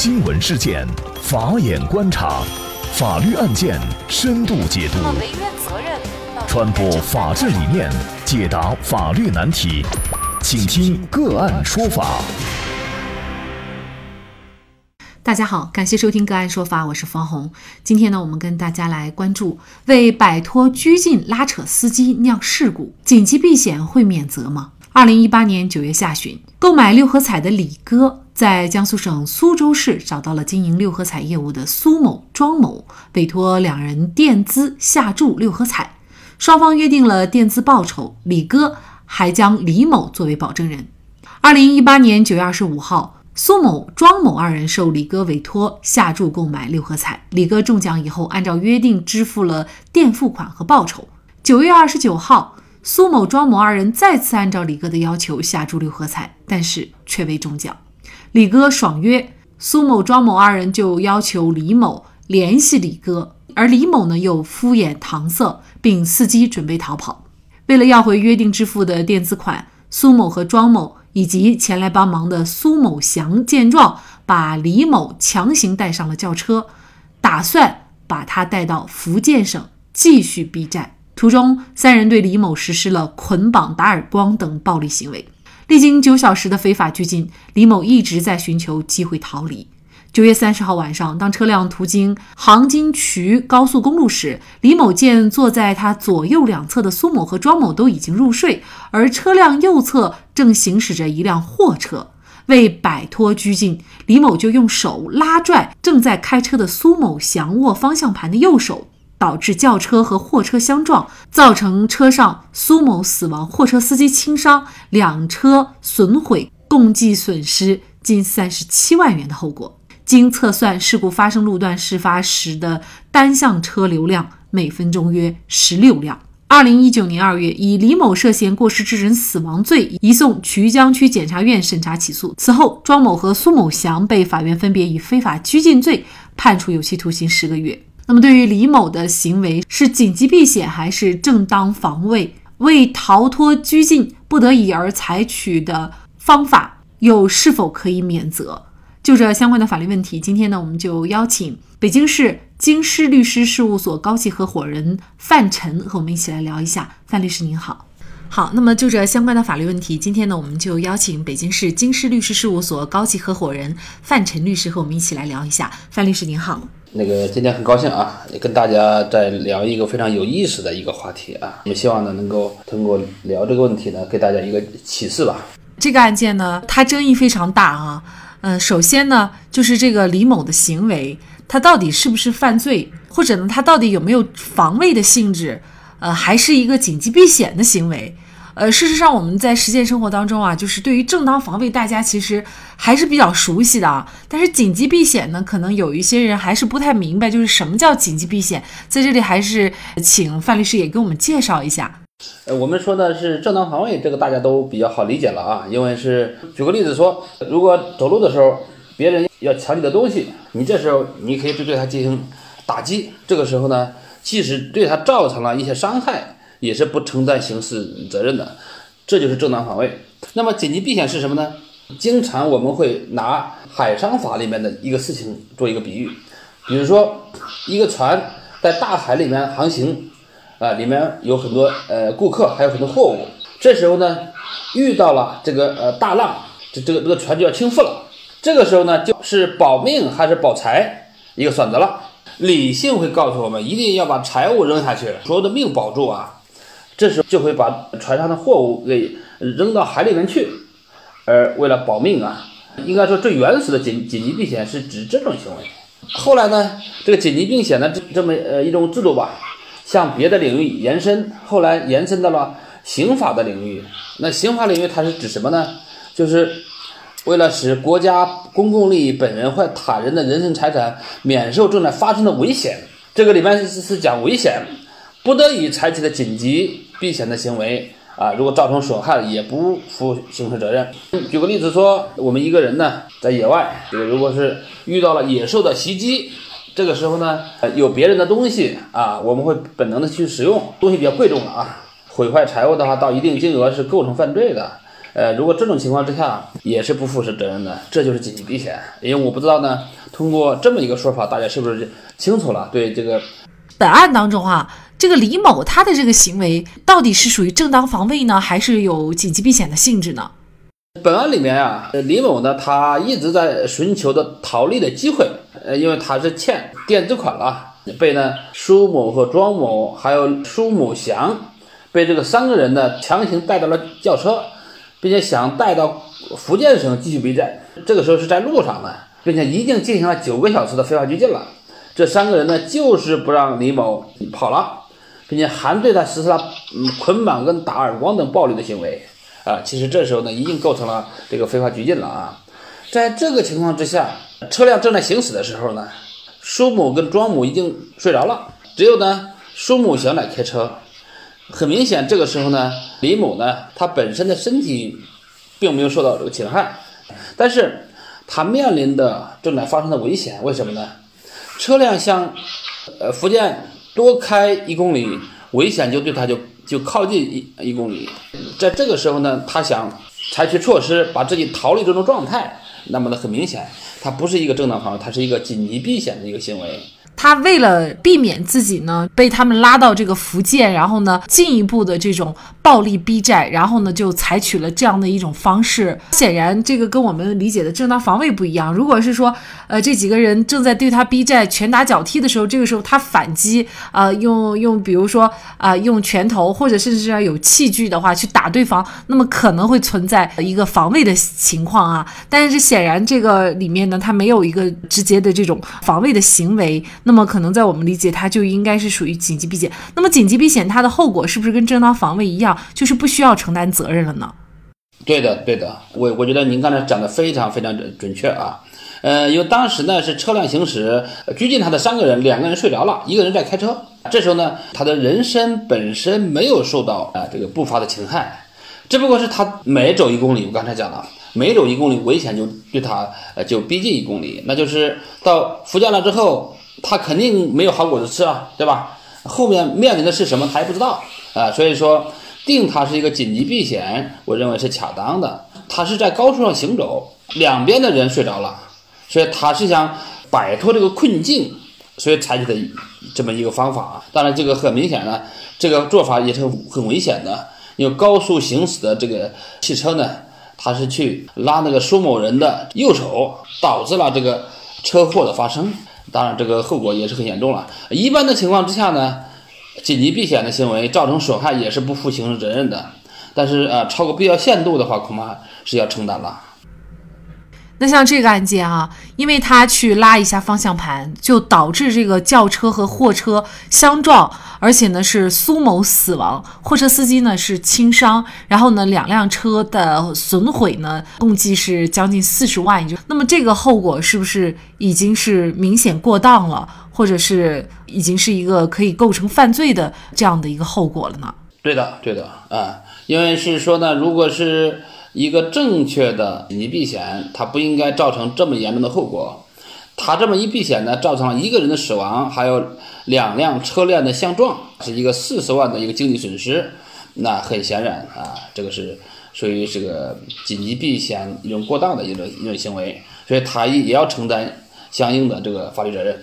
新闻事件，法眼观察，法律案件深度解读，传播法治理念，解答法律难题，请听个案说法。大家好，感谢收听个案说法，我是方红。今天呢，我们跟大家来关注：为摆脱拘禁拉扯司机酿事故，紧急避险会免责吗？二零一八年九月下旬，购买六合彩的李哥在江苏省苏州市找到了经营六合彩业务的苏某、庄某，委托两人垫资下注六合彩，双方约定了垫资报酬。李哥还将李某作为保证人。二零一八年九月二十五号，苏某、庄某二人受李哥委托下注购买六合彩，李哥中奖以后，按照约定支付了垫付款和报酬。九月二十九号。苏某、庄某二人再次按照李哥的要求下注六合彩，但是却未中奖。李哥爽约，苏某、庄某二人就要求李某联系李哥，而李某呢又敷衍搪塞，并伺机准备逃跑。为了要回约定支付的垫资款，苏某和庄某以及前来帮忙的苏某祥见状，把李某强行带上了轿车，打算把他带到福建省继续逼债。途中，三人对李某实施了捆绑、打耳光等暴力行为。历经九小时的非法拘禁，李某一直在寻求机会逃离。九月三十号晚上，当车辆途经杭金渠高速公路时，李某见坐在他左右两侧的苏某和庄某都已经入睡，而车辆右侧正行驶着一辆货车。为摆脱拘禁，李某就用手拉拽正在开车的苏某祥握方向盘的右手。导致轿车和货车相撞，造成车上苏某死亡，货车司机轻伤，两车损毁，共计损失近三十七万元的后果。经测算，事故发生路段事发时的单向车流量每分钟约十六辆。二零一九年二月，以李某涉嫌过失致人死亡罪移送衢江区检察院审查起诉。此后，庄某和苏某祥被法院分别以非法拘禁罪判处有期徒刑十个月。那么，对于李某的行为是紧急避险还是正当防卫？为逃脱拘禁不得已而采取的方法，又是否可以免责？就这相关的法律问题，今天呢，我们就邀请北京市京师律师事务所高级合伙人范晨和我们一起来聊一下。范律师您好，好。那么就这相关的法律问题，今天呢，我们就邀请北京市京师律师事务所高级合伙人范晨律师和我们一起来聊一下。范律师您好。那个今天很高兴啊，也跟大家在聊一个非常有意思的一个话题啊。我们希望呢，能够通过聊这个问题呢，给大家一个启示吧。这个案件呢，它争议非常大啊。嗯，首先呢，就是这个李某的行为，他到底是不是犯罪，或者呢，他到底有没有防卫的性质，呃，还是一个紧急避险的行为？呃，事实上，我们在实践生活当中啊，就是对于正当防卫，大家其实还是比较熟悉的啊。但是紧急避险呢，可能有一些人还是不太明白，就是什么叫紧急避险。在这里，还是请范律师也给我们介绍一下。呃，我们说的是正当防卫，这个大家都比较好理解了啊。因为是举个例子说，如果走路的时候别人要抢你的东西，你这时候你可以对对他进行打击。这个时候呢，即使对他造成了一些伤害。也是不承担刑事责任的，这就是正当防卫。那么紧急避险是什么呢？经常我们会拿海商法里面的一个事情做一个比喻，比如说一个船在大海里面航行，啊，里面有很多呃顾客，还有很多货物，这时候呢遇到了这个呃大浪，这这个这个船就要倾覆了。这个时候呢就是保命还是保财一个选择了。理性会告诉我们一定要把财物扔下去，所有的命保住啊。这时候就会把船上的货物给扔到海里面去，而为了保命啊，应该说最原始的紧紧急避险是指这种行为。后来呢，这个紧急避险的这这么呃一种制度吧，向别的领域延伸，后来延伸到了刑法的领域。那刑法领域它是指什么呢？就是为了使国家公共利益、本人或他人的人身财产免受正在发生的危险。这个里面是是讲危险，不得已采取的紧急。避险的行为啊，如果造成损害，也不负刑事责任。举个例子说，我们一个人呢，在野外，这个如果是遇到了野兽的袭击，这个时候呢，有别人的东西啊，我们会本能的去使用，东西比较贵重的啊，毁坏财物的话，到一定金额是构成犯罪的。呃，如果这种情况之下也是不负责任的，这就是紧急避险。因为我不知道呢，通过这么一个说法，大家是不是清楚了？对这个本案当中啊，这个李某他的这个行为到底是属于正当防卫呢，还是有紧急避险的性质呢？本案里面啊，李某呢，他一直在寻求的逃离的机会，呃，因为他是欠垫资款了，被呢苏某和庄某还有苏某祥，被这个三个人呢强行带到了轿车，并且想带到福建省继续逼债。这个时候是在路上呢，并且已经进行了九个小时的非法拘禁了。这三个人呢，就是不让李某跑了，并且还对他实施了嗯捆绑跟打耳光等暴力的行为。啊，其实这时候呢，已经构成了这个非法拘禁了啊。在这个情况之下，车辆正在行驶的时候呢，苏某跟庄某已经睡着了，只有呢苏某想来开车。很明显，这个时候呢，李某呢，他本身的身体并没有受到这个侵害，但是他面临的正在发生的危险，为什么呢？车辆向呃福建多开一公里，危险就对他就。就靠近一一公里，在这个时候呢，他想采取措施把自己逃离这种状态，那么呢，很明显，他不是一个正当防卫，他是一个紧急避险的一个行为。他为了避免自己呢被他们拉到这个福建，然后呢进一步的这种暴力逼债，然后呢就采取了这样的一种方式。显然，这个跟我们理解的正当防卫不一样。如果是说，呃，这几个人正在对他逼债、拳打脚踢的时候，这个时候他反击，呃，用用比如说啊用拳头或者甚至是要有器具的话去打对方，那么可能会存在一个防卫的情况啊。但是显然这个里面呢，他没有一个直接的这种防卫的行为。那么可能在我们理解，它就应该是属于紧急避险。那么紧急避险它的后果是不是跟正当防卫一样，就是不需要承担责任了呢？对的，对的。我我觉得您刚才讲的非常非常准准确啊。呃，因为当时呢是车辆行驶，拘禁他的三个人，两个人睡着了，一个人在开车。这时候呢，他的人身本身没有受到啊这个不法的侵害，只不过是他每走一公里，我刚才讲了。每走一公里，危险就对他呃就逼近一公里，那就是到福建了之后。他肯定没有好果子吃啊，对吧？后面面临的是什么，他也不知道啊。所以说，定他是一个紧急避险，我认为是恰当的。他是在高速上行走，两边的人睡着了，所以他是想摆脱这个困境，所以采取的这么一个方法。当然，这个很明显呢，这个做法也是很危险的。因为高速行驶的这个汽车呢，他是去拉那个苏某人的右手，导致了这个车祸的发生。当然，这个后果也是很严重了。一般的情况之下呢，紧急避险的行为造成损害也是不负刑事责任的。但是，呃，超过必要限度的话，恐怕是要承担了。那像这个案件啊，因为他去拉一下方向盘，就导致这个轿车和货车相撞，而且呢是苏某死亡，货车司机呢是轻伤，然后呢两辆车的损毁呢共计是将近四十万，就那么这个后果是不是已经是明显过当了，或者是已经是一个可以构成犯罪的这样的一个后果了呢？对的，对的啊，因为是说呢，如果是。一个正确的紧急避险，它不应该造成这么严重的后果。它这么一避险呢，造成了一个人的死亡，还有两辆车辆的相撞，是一个四十万的一个经济损失。那很显然啊，这个是属于这个紧急避险一种过当的一种一种行为，所以他也要承担相应的这个法律责任。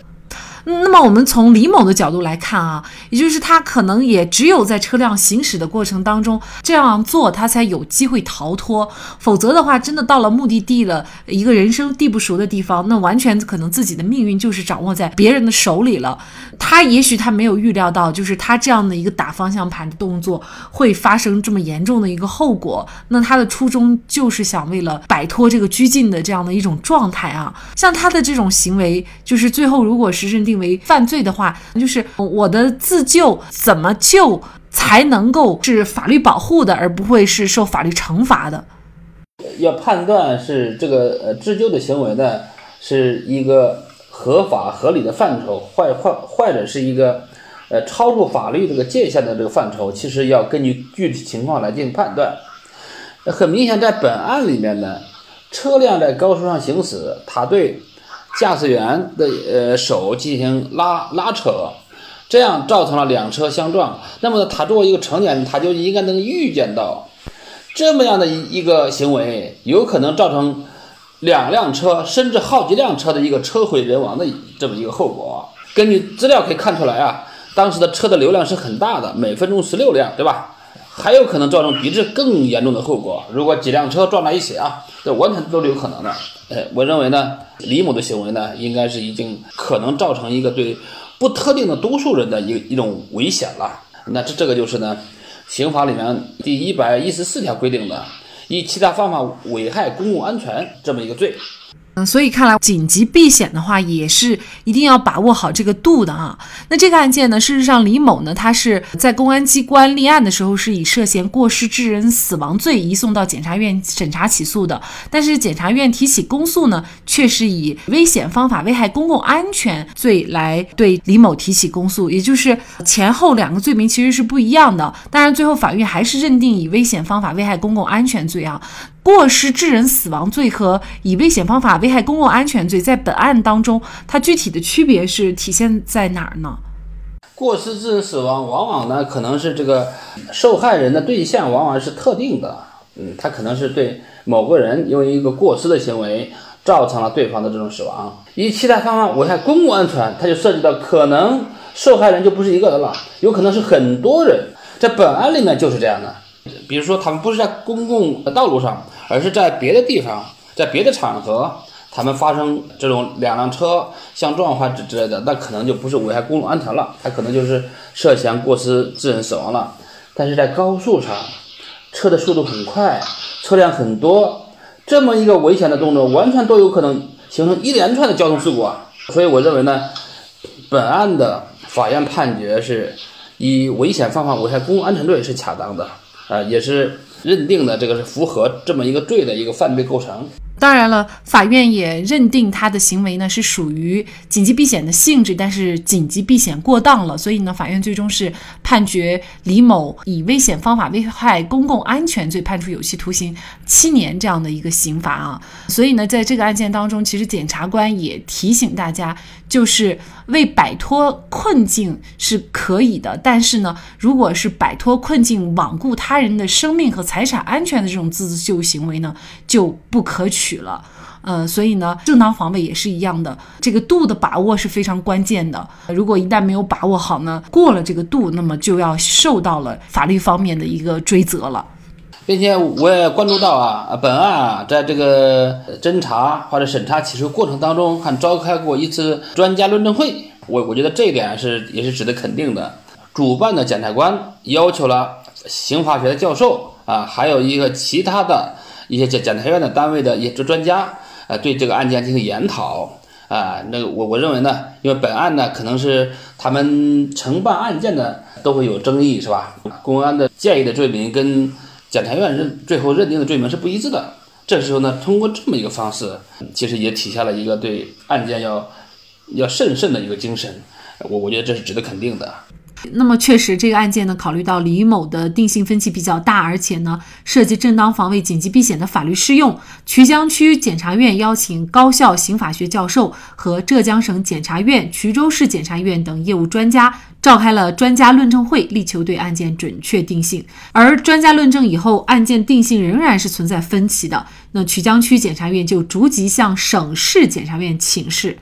那么我们从李某的角度来看啊，也就是他可能也只有在车辆行驶的过程当中这样做，他才有机会逃脱。否则的话，真的到了目的地了，一个人生地不熟的地方，那完全可能自己的命运就是掌握在别人的手里了。他也许他没有预料到，就是他这样的一个打方向盘的动作会发生这么严重的一个后果。那他的初衷就是想为了摆脱这个拘禁的这样的一种状态啊。像他的这种行为，就是最后如果是认定。为犯罪的话，就是我的自救怎么救才能够是法律保护的，而不会是受法律惩罚的？要判断是这个呃自救的行为呢，是一个合法合理的范畴，或或或者是一个呃超出法律这个界限的这个范畴，其实要根据具体情况来进行判断。很明显，在本案里面呢，车辆在高速上行驶，它对。驾驶员的呃手进行拉拉扯，这样造成了两车相撞。那么他作为一个成年人，他就应该能预见到这么样的一一个行为，有可能造成两辆车甚至好几辆车的一个车毁人亡的这么一个后果。根据资料可以看出来啊，当时的车的流量是很大的，每分钟十六辆，对吧？还有可能造成比这更严重的后果。如果几辆车撞在一起啊，这完全都是有可能的。呃，我认为呢，李某的行为呢，应该是已经可能造成一个对不特定的多数人的一一种危险了。那这这个就是呢，刑法里面第一百一十四条规定的，以其他方法危害公共安全这么一个罪。嗯，所以看来紧急避险的话，也是一定要把握好这个度的啊。那这个案件呢，事实上李某呢，他是在公安机关立案的时候，是以涉嫌过失致人死亡罪移送到检察院审查起诉的。但是检察院提起公诉呢，却是以危险方法危害公共安全罪来对李某提起公诉，也就是前后两个罪名其实是不一样的。当然，最后法院还是认定以危险方法危害公共安全罪啊。过失致人死亡罪和以危险方法危害公共安全罪，在本案当中，它具体的区别是体现在哪儿呢？过失致人死亡，往往呢可能是这个受害人的对象往往是特定的，嗯，他可能是对某个人因为一个过失的行为造成了对方的这种死亡，以其他方法危害公共安全，它就涉及到可能受害人就不是一个人了，有可能是很多人，在本案里面就是这样的，比如说他们不是在公共道路上。而是在别的地方，在别的场合，他们发生这种两辆车相撞或之之类的，那可能就不是危害公共安全了，他可能就是涉嫌过失致人死亡了。但是在高速上，车的速度很快，车辆很多，这么一个危险的动作，完全都有可能形成一连串的交通事故啊！所以我认为呢，本案的法院判决是以危险方法危害公共安全罪是恰当的，啊，也是。认定的这个是符合这么一个罪的一个犯罪构成。当然了，法院也认定他的行为呢是属于紧急避险的性质，但是紧急避险过当了，所以呢，法院最终是判决李某以危险方法危害公共安全罪判处有期徒刑七年这样的一个刑罚啊。所以呢，在这个案件当中，其实检察官也提醒大家，就是为摆脱困境是可以的，但是呢，如果是摆脱困境罔顾他人的生命和财产安全的这种自救行为呢，就不可取。取了，呃，所以呢，正当防卫也是一样的，这个度的把握是非常关键的。如果一旦没有把握好呢，过了这个度，那么就要受到了法律方面的一个追责了。并且我也关注到啊，本案啊，在这个侦查或者审查起诉过程当中，还召开过一次专家论证会。我我觉得这一点是也是值得肯定的。主办的检察官要求了刑法学的教授啊，还有一个其他的。一些检检察院的单位的一些专家，呃，对这个案件进行研讨，啊，那我我认为呢，因为本案呢可能是他们承办案件的都会有争议，是吧？公安的建议的罪名跟检察院认最后认定的罪名是不一致的，这时候呢，通过这么一个方式，其实也体现了一个对案件要要慎慎的一个精神，我我觉得这是值得肯定的。那么确实，这个案件呢，考虑到李某的定性分歧比较大，而且呢，涉及正当防卫、紧急避险的法律适用，衢江区检察院邀请高校刑法学教授和浙江省检察院、衢州市检察院等业务专家召开了专家论证会，力求对案件准确定性。而专家论证以后，案件定性仍然是存在分歧的，那衢江区检察院就逐级向省市检察院请示。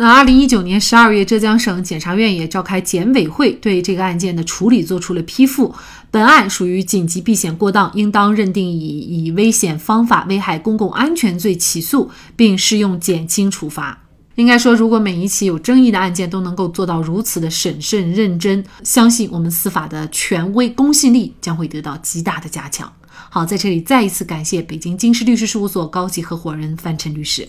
那二零一九年十二月，浙江省检察院也召开检委会，对这个案件的处理作出了批复。本案属于紧急避险过当，应当认定以以危险方法危害公共安全罪起诉，并适用减轻处罚。应该说，如果每一起有争议的案件都能够做到如此的审慎认真，相信我们司法的权威公信力将会得到极大的加强。好，在这里再一次感谢北京京师律师事务所高级合伙人范晨律师。